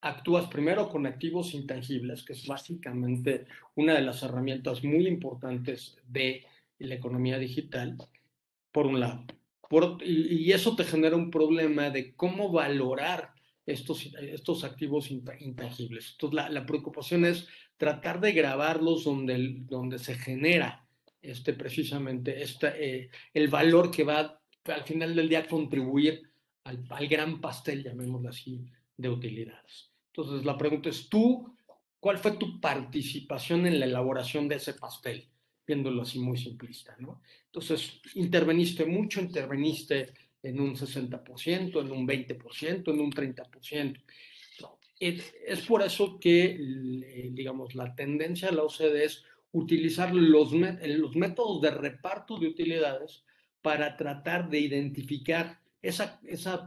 actúas primero con activos intangibles, que es básicamente una de las herramientas muy importantes de la economía digital, por un lado. y, eso te genera un problema de cómo valorar estos, estos activos intangibles. Entonces, la, la, preocupación es tratar de grabarlos donde, donde se genera este, precisamente este, eh, el valor que va al final del día a contribuir al, al gran pastel, llamémoslo así, de utilidades. Entonces, la pregunta es, ¿tú cuál fue tu participación en la elaboración de ese pastel? viéndolo así muy simplista, ¿no? Entonces, interveniste mucho, interveniste en un 60%, en un 20%, en un 30%. Es, es por eso que, eh, digamos, la tendencia de la OCDE es utilizar los, métodos de reparto de utilidades para tratar de identificar esa,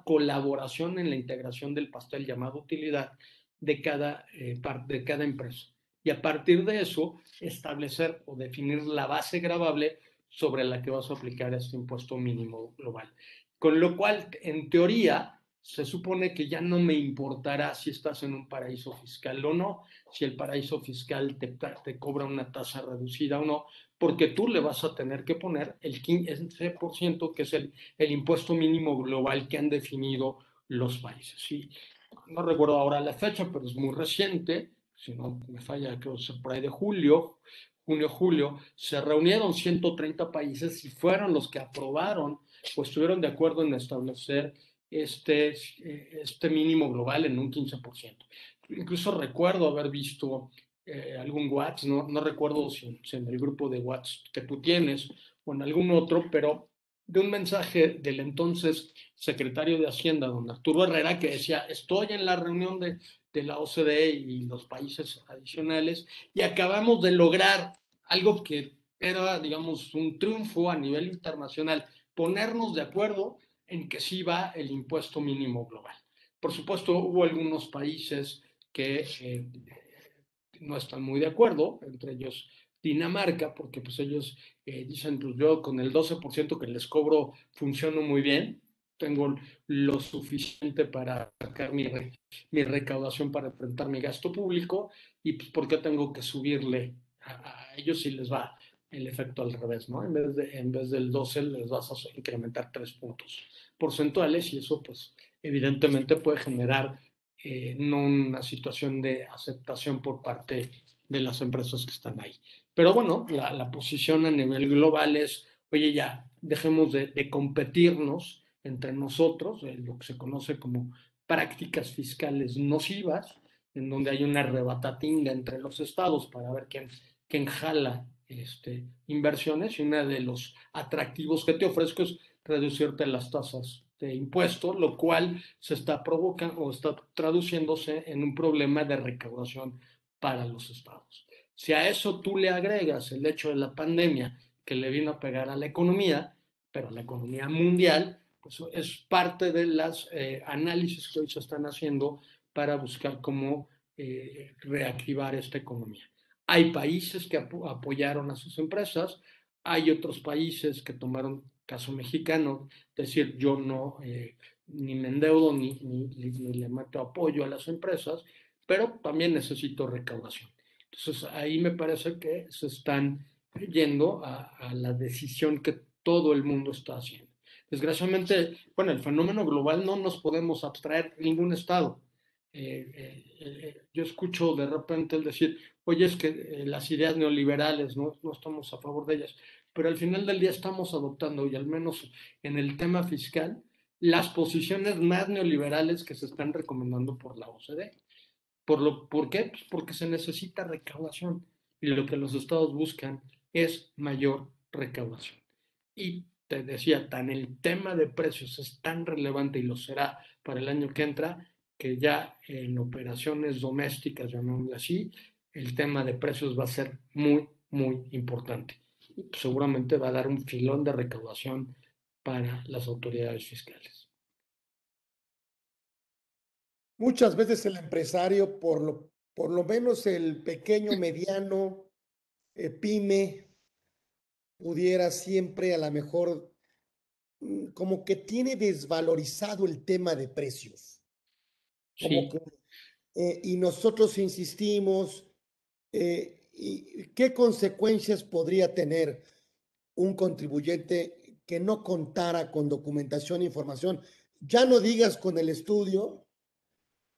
colaboración en la integración del pastel llamado utilidad de cada, eh, de cada empresa y a partir de eso establecer o definir la base gravable sobre la que vas a aplicar este impuesto mínimo global. Con lo cual, en teoría, se supone que ya no me importará si estás en un paraíso fiscal o no, si el paraíso fiscal te, te cobra una tasa reducida o no, porque tú le vas a tener que poner el 15% que es el, el impuesto mínimo global que han definido los países. Sí, no recuerdo ahora la fecha, pero es muy reciente si no me falla, creo que por de julio, junio, julio, se reunieron 130 países y fueron los que aprobaron o estuvieron de acuerdo en establecer este, este mínimo global en un 15%. Incluso recuerdo haber visto eh, algún WhatsApp, no, no recuerdo si, si, en el grupo de WhatsApp que tú tienes o en algún otro, pero de un mensaje del entonces secretario de Hacienda, don Arturo Herrera, que decía, estoy en la reunión de, de la OCDE y los países adicionales y acabamos de lograr algo que era, digamos, un triunfo a nivel internacional, ponernos de acuerdo en que sí va el impuesto mínimo global. Por supuesto, hubo algunos países que eh, no están muy de acuerdo, entre ellos Dinamarca, porque pues ellos eh, dicen, pues yo con el 12% que les cobro funciono muy bien, tengo lo suficiente para sacar mi, mi recaudación para enfrentar mi gasto público y pues por qué tengo que subirle a, ellos si les va el efecto al revés, ¿no? En vez, de, en vez del 12 les vas a incrementar tres puntos porcentuales y eso pues evidentemente puede generar eh, no una situación de aceptación por parte de las empresas que están ahí. Pero bueno, la, posición a nivel global es, oye, ya, dejemos de, competirnos entre nosotros, lo que se conoce como prácticas fiscales nocivas, en donde hay una rebatatinga entre los estados para ver quién, quién jala este, inversiones y uno de los atractivos que te ofrezco es reducirte las tasas de impuesto, lo cual se está provocando o está traduciéndose en un problema de recaudación para los estados. Si a eso tú le agregas el hecho de la pandemia que le vino a pegar a la economía, pero la economía mundial, eso es parte de los eh, análisis que hoy se están haciendo para buscar cómo eh, reactivar esta economía. Hay países que apoyaron a sus empresas, hay otros países que tomaron caso mexicano, decir, yo no eh, ni me endeudo ni, le meto apoyo a las empresas, pero también necesito recaudación. Entonces ahí me parece que se están yendo a, a la decisión que todo el mundo está haciendo. Desgraciadamente, bueno, el fenómeno global no nos podemos abstraer ningún estado. Eh, eh, yo escucho de repente el decir, oye, es que las ideas neoliberales no, no estamos a favor de ellas, pero al final del día estamos adoptando, y al menos en el tema fiscal, las posiciones más neoliberales que se están recomendando por la OCDE. ¿Por, lo, ¿por qué? Pues porque se necesita recaudación y lo que los estados buscan es mayor recaudación. Y te decía, tan el tema de precios es tan relevante y lo será para el año que entra, que ya en operaciones domésticas, llamémoslo así, el tema de precios va a ser muy, muy importante. Y pues seguramente va a dar un filón de recaudación para las autoridades fiscales. Muchas veces el empresario, por lo, por lo menos el pequeño, mediano, eh, pyme, pudiera siempre a lo mejor mm, como que tiene desvalorizado el tema de precios. Eh, y nosotros insistimos, eh, y ¿qué consecuencias podría tener un contribuyente que no contara con documentación e información? Ya no digas con el estudio,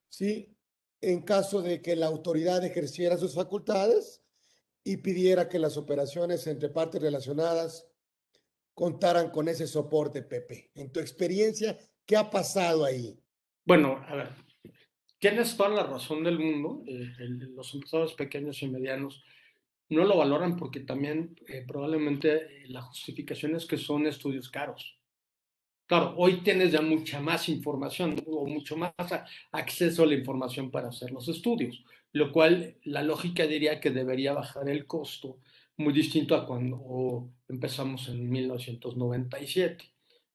¿sí? En caso de que la autoridad ejerciera sus facultades y pidiera que las operaciones entre partes relacionadas contaran con ese soporte, Pepe. En tu experiencia, ¿qué ha pasado ahí? Bueno, a ver, tienes toda la razón del mundo. Eh, los empresarios pequeños y medianos no lo valoran porque también eh, probablemente eh, la justificación es que son estudios caros. Claro, hoy tienes ya mucha más información o mucho más acceso a la información para hacer los estudios, lo cual la lógica diría que debería bajar el costo, muy distinto a cuando empezamos en 1997.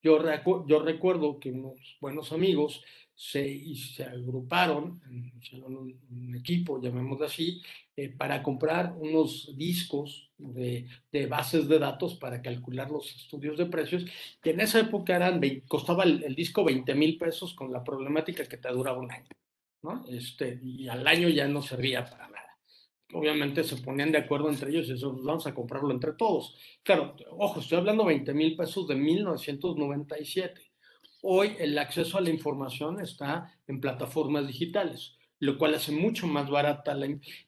Yo, yo recuerdo que unos buenos amigos se, se agruparon, un, un equipo, llamémoslo así, eh, para comprar unos discos de, bases de datos para calcular los estudios de precios, que en esa época eran, costaba el, el disco 20 mil pesos con la problemática que te duraba un año, ¿no? Este, y al año ya no servía para nada. Obviamente se ponían de acuerdo entre ellos y eso pues, vamos a comprarlo entre todos. Claro, ojo, estoy hablando 20 mil pesos de 1997 Hoy el acceso a la información está en plataformas digitales, lo cual hace mucho más barata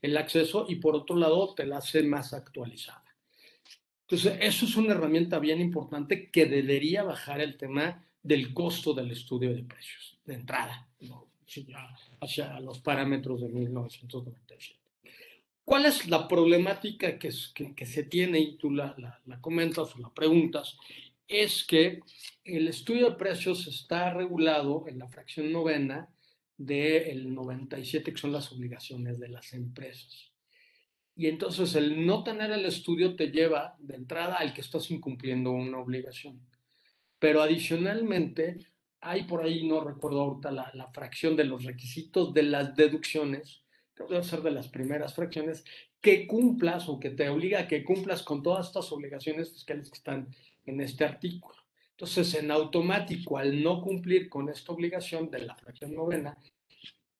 el acceso y por otro lado te la hace más actualizada. Entonces, eso es una herramienta bien importante que debería bajar el tema del costo del estudio de precios de entrada, hacia los parámetros de 1997. ¿Cuál es la problemática que, que, se tiene y tú la, la, la comentas o la preguntas? Es que el estudio de precios está regulado en la fracción novena del 97, que son las obligaciones de las empresas. Y entonces el no tener el estudio te lleva de entrada al que estás incumpliendo una obligación. Pero adicionalmente, hay por ahí, no recuerdo ahorita la, la fracción de los requisitos de las deducciones, que debe ser de las primeras fracciones, que cumplas o que te obliga a que cumplas con todas estas obligaciones fiscales que están en este artículo. Entonces, en automático, al no cumplir con esta obligación de la fracción novena,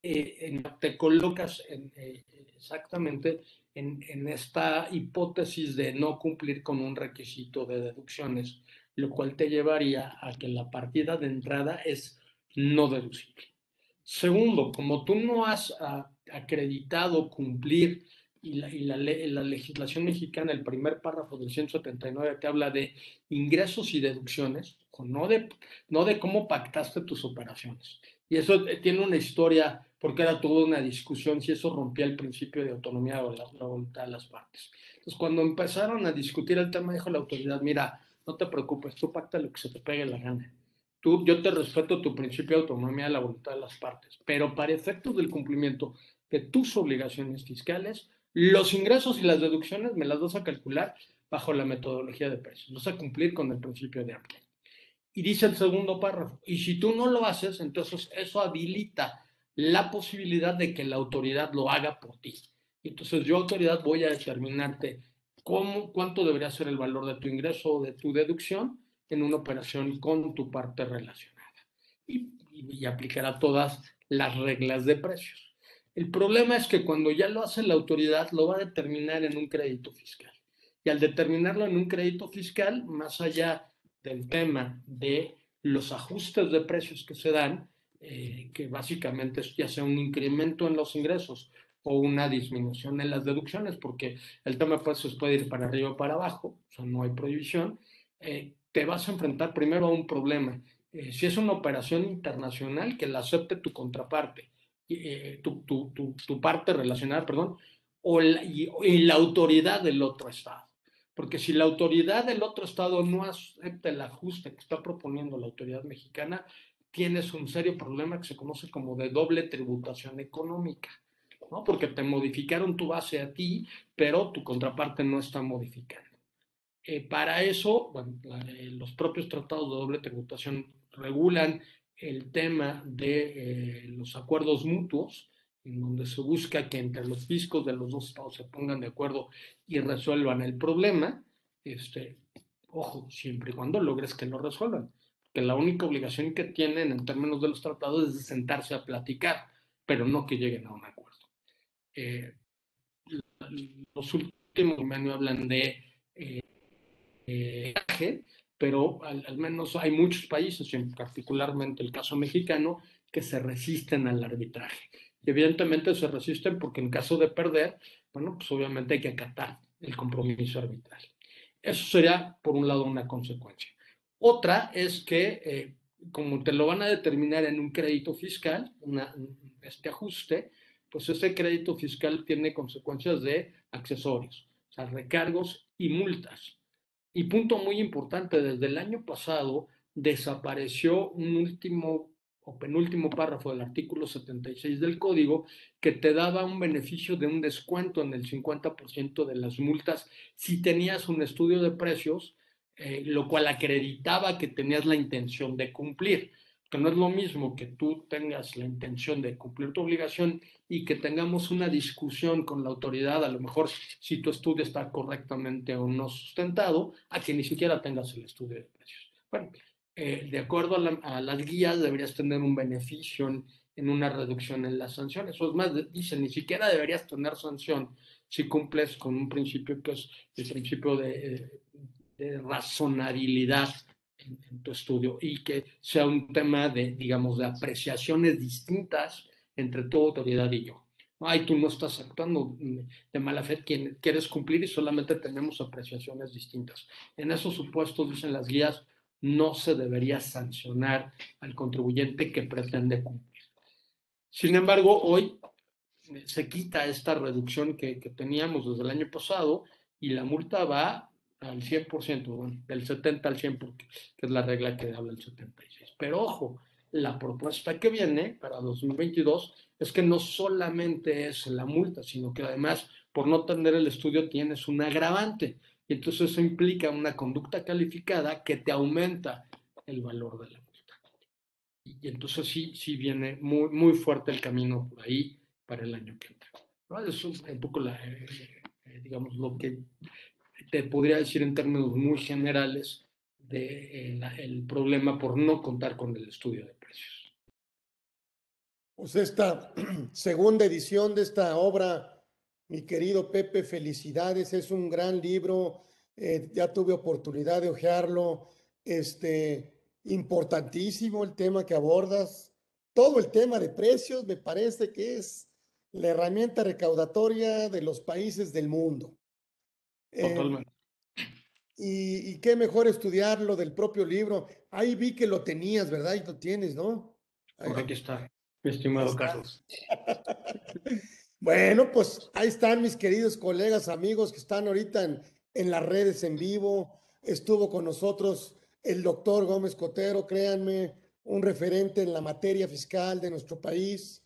eh, te colocas eh, exactamente en, esta hipótesis de no cumplir con un requisito de deducciones, lo cual te llevaría a que la partida de entrada es no deducible. Segundo, como tú no has acreditado cumplir y, la, y la, la, legislación mexicana, el primer párrafo del 179 te habla de ingresos y deducciones, no de, no de cómo pactaste tus operaciones. Y eso tiene una historia, porque era toda una discusión si eso rompía el principio de autonomía o la, la voluntad de las partes. Entonces, cuando empezaron a discutir el tema, dijo la autoridad, mira, no te preocupes, tú pacta lo que se te pegue la gana. Tú, yo te respeto tu principio de autonomía, la voluntad de las partes, pero para efectos del cumplimiento de tus obligaciones fiscales, los ingresos y las deducciones me las vas a calcular bajo la metodología de precios. Vas a cumplir con el principio de amplio. Y dice el segundo párrafo, y si tú no lo haces, entonces eso habilita la posibilidad de que la autoridad lo haga por ti. Entonces yo, autoridad, voy a determinarte cómo, cuánto debería ser el valor de tu ingreso o de tu deducción en una operación con tu parte relacionada. Y, y, y aplicará todas las reglas de precios. El problema es que cuando ya lo hace la autoridad, lo va a determinar en un crédito fiscal. Y al determinarlo en un crédito fiscal, más allá del tema de los ajustes de precios que se dan, eh, que básicamente es ya sea un incremento en los ingresos o una disminución en las deducciones, porque el tema precios puede ir para arriba o para abajo, o sea, no hay prohibición, eh, te vas a enfrentar primero a un problema. Eh, si es una operación internacional, que la acepte tu contraparte, tu, tu, tu, tu, parte relacionada, perdón, o la, y, y la autoridad del otro Estado. Porque si la autoridad del otro Estado no acepta el ajuste que está proponiendo la autoridad mexicana, tienes un serio problema que se conoce como de doble tributación económica, ¿no? Porque te modificaron tu base a ti, pero tu contraparte no está modificando. Eh, para eso, bueno, eh, los propios tratados de doble tributación regulan el tema de eh, los acuerdos mutuos, en donde se busca que entre los fiscos de los dos estados se pongan de acuerdo y resuelvan el problema. Este, ojo, siempre y cuando logres que lo resuelvan que la única obligación que tienen en términos de los tratados es de sentarse a platicar, pero no que lleguen a un acuerdo. Eh, los últimos me hablan de eh, pero al, al, menos hay muchos países, particularmente el caso mexicano, que se resisten al arbitraje. Y evidentemente se resisten porque en caso de perder, bueno, pues obviamente hay que acatar el compromiso arbitral. Eso sería, por un lado, una consecuencia. Otra es que, eh, como te lo van a determinar en un crédito fiscal, una, este ajuste, pues ese crédito fiscal tiene consecuencias de accesorios, o sea, recargos y multas. Y punto muy importante, desde el año pasado desapareció un último o penúltimo párrafo del artículo 76 del código que te daba un beneficio de un descuento en el 50% de las multas si tenías un estudio de precios eh, lo cual acreditaba que tenías la intención de cumplir. Que no es lo mismo que tú tengas la intención de cumplir tu obligación y que tengamos una discusión con la autoridad, a lo mejor si tu estudio está correctamente o no sustentado, a que ni siquiera tengas el estudio de precios. Bueno, eh, de acuerdo a, las guías, deberías tener un beneficio en, una reducción en las sanciones. O es más, dice, ni siquiera deberías tener sanción si cumples con un principio que es el principio de, eh, de razonabilidad en, tu estudio y que sea un tema de, digamos, de apreciaciones distintas entre tu autoridad y yo. Ay, tú no estás actuando de mala fe, quieres cumplir y solamente tenemos apreciaciones distintas. En esos supuestos, dicen las guías, no se debería sancionar al contribuyente que pretende cumplir. Sin embargo, hoy se quita esta reducción que, que teníamos desde el año pasado y la multa va al 100%, bueno, del 70 al 100, porque, que es la regla que habla el 76. Pero ojo, la propuesta que viene para 2022 es que no solamente es la multa, sino que además por no tener el estudio tienes un agravante. Y entonces eso implica una conducta calificada que te aumenta el valor de la multa. Y, entonces sí, sí viene muy, muy fuerte el camino por ahí para el año que entra. ¿no? Es un, poco la, eh, eh, digamos, lo que te podría decir en términos muy generales de eh, el problema por no contar con el estudio de precios. Pues esta segunda edición de esta obra, mi querido Pepe, felicidades, es un gran libro, eh, ya tuve oportunidad de hojearlo, este, importantísimo el tema que abordas, todo el tema de precios me parece que es la herramienta recaudatoria de los países del mundo. Eh, Totalmente. y, qué mejor estudiarlo del propio libro. Ahí vi que lo tenías, ¿verdad? Y lo tienes, ¿no? aquí está, mi estimado Carlos. bueno, pues ahí están mis queridos colegas, amigos que están ahorita en, en las redes en vivo. Estuvo con nosotros el doctor Gómez Cotero, créanme, un referente en la materia fiscal de nuestro país.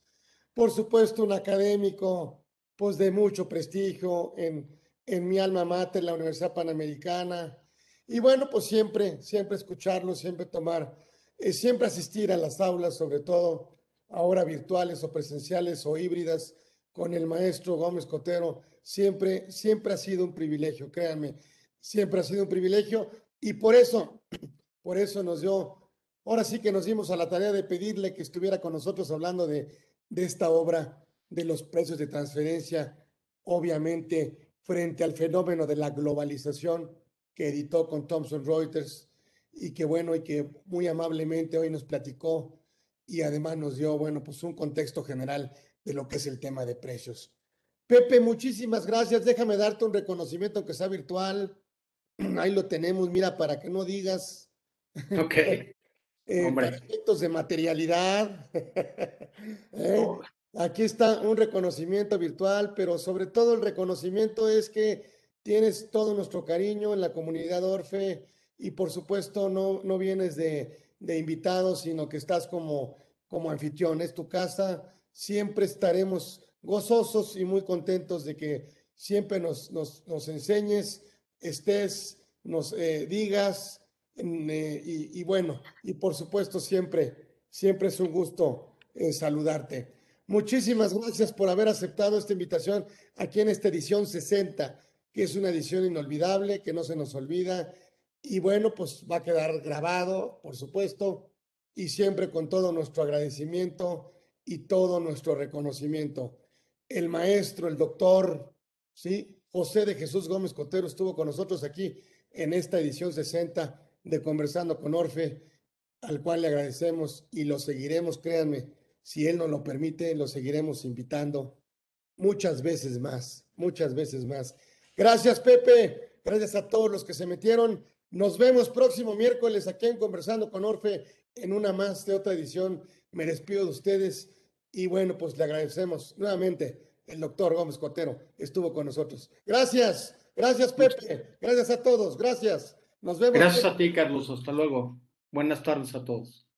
Por supuesto, un académico, pues de mucho prestigio en en mi alma mater, la Universidad Panamericana. Y bueno, pues siempre, siempre escucharlo, siempre tomar, eh, siempre asistir a las aulas, sobre todo ahora virtuales o presenciales o híbridas, con el maestro Gómez Cotero. Siempre, siempre ha sido un privilegio, créanme, siempre ha sido un privilegio. Y por eso, por eso nos dio, ahora sí que nos dimos a la tarea de pedirle que estuviera con nosotros hablando de, de esta obra, de los precios de transferencia, obviamente frente al fenómeno de la globalización que editó con Thomson Reuters y que bueno, y que muy amablemente hoy nos platicó y además nos dio, bueno, pues un contexto general de lo que es el tema de precios. Pepe, muchísimas gracias. Déjame darte un reconocimiento, aunque sea virtual. Ahí lo tenemos, mira, para que no digas. Ok. eh, para efectos de materialidad. ¿Eh? Oh. Aquí está un reconocimiento virtual, pero sobre todo el reconocimiento es que tienes todo nuestro cariño en la comunidad Orfe y por supuesto no, no vienes de, de invitado, sino que estás como, como anfitrión. Es tu casa. Siempre estaremos gozosos y muy contentos de que siempre nos, nos, nos enseñes, estés, nos eh, digas. Eh, y, bueno, y por supuesto siempre, siempre es un gusto eh, saludarte. Muchísimas gracias por haber aceptado esta invitación aquí en esta edición 60, que es una edición inolvidable, que no se nos olvida. Y bueno, pues va a quedar grabado, por supuesto, y siempre con todo nuestro agradecimiento y todo nuestro reconocimiento. El maestro, el doctor, ¿sí? José de Jesús Gómez Cotero estuvo con nosotros aquí en esta edición 60 de Conversando con Orfe, al cual le agradecemos y lo seguiremos, créanme, si Él nos lo permite, lo seguiremos invitando muchas veces más, muchas veces más. Gracias, Pepe. Gracias a todos los que se metieron. Nos vemos próximo miércoles aquí en Conversando con Orfe en una más de otra edición. Me despido de ustedes y bueno, pues le agradecemos nuevamente. El doctor Gómez Cotero estuvo con nosotros. Gracias, gracias Pepe, gracias a todos, gracias. Nos vemos. Gracias a ti, Carlos. Hasta luego. Buenas tardes a todos.